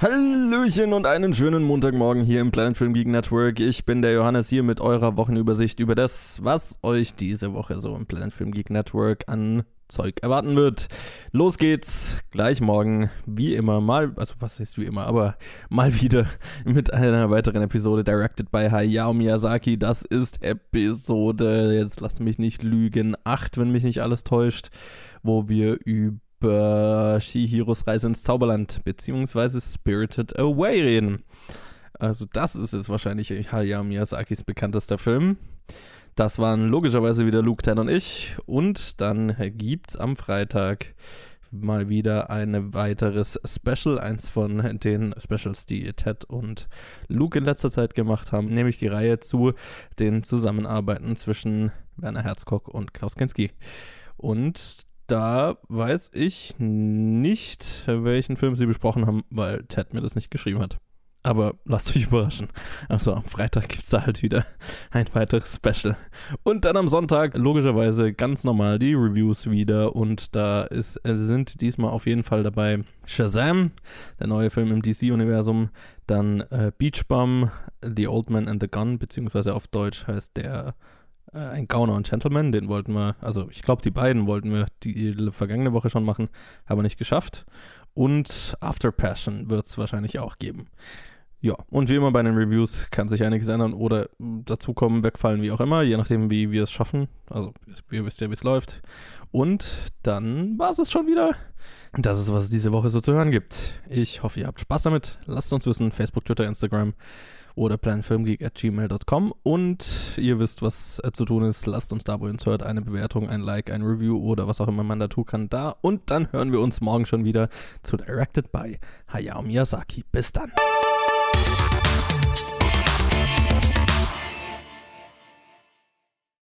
Hallöchen und einen schönen Montagmorgen hier im Planet Film Geek Network. Ich bin der Johannes hier mit eurer Wochenübersicht über das, was euch diese Woche so im Planet Film Geek Network an Zeug erwarten wird. Los geht's gleich morgen, wie immer, mal, also was ist wie immer, aber mal wieder mit einer weiteren Episode directed by Hayao Miyazaki. Das ist Episode, jetzt lasst mich nicht lügen, 8, wenn mich nicht alles täuscht, wo wir über über Shihiros Reise ins Zauberland beziehungsweise Spirited Away reden. Also das ist jetzt wahrscheinlich Hayao Miyazakis bekanntester Film. Das waren logischerweise wieder Luke, Ted und ich. Und dann gibt's am Freitag mal wieder ein weiteres Special, eins von den Specials, die Ted und Luke in letzter Zeit gemacht haben, nämlich die Reihe zu den Zusammenarbeiten zwischen Werner Herzog und Klaus Kinski. Und da weiß ich nicht, welchen Film sie besprochen haben, weil Ted mir das nicht geschrieben hat. Aber lasst euch überraschen. Achso, am Freitag gibt es da halt wieder ein weiteres Special. Und dann am Sonntag logischerweise ganz normal die Reviews wieder. Und da ist, sind diesmal auf jeden Fall dabei Shazam, der neue Film im DC-Universum. Dann äh, Beach Bum, The Old Man and the Gun, beziehungsweise auf Deutsch heißt der äh, ein Gauner und Gentleman, den wollten wir, also ich glaube, die beiden wollten wir die vergangene Woche schon machen, haben wir nicht geschafft. Und After Passion wird es wahrscheinlich auch geben. Ja, und wie immer bei den Reviews kann sich einiges ändern oder dazukommen, wegfallen, wie auch immer, je nachdem, wie wir es schaffen. Also, ihr wisst ja, wie es läuft. Und dann war es es schon wieder. Das ist, was es diese Woche so zu hören gibt. Ich hoffe, ihr habt Spaß damit. Lasst uns wissen, Facebook, Twitter, Instagram oder planfilmgeek.gmail.com. Und ihr wisst, was äh, zu tun ist. Lasst uns da, wo ihr uns hört, eine Bewertung, ein Like, ein Review oder was auch immer man da tun kann, da. Und dann hören wir uns morgen schon wieder zu Directed by Hayao Miyazaki. Bis dann.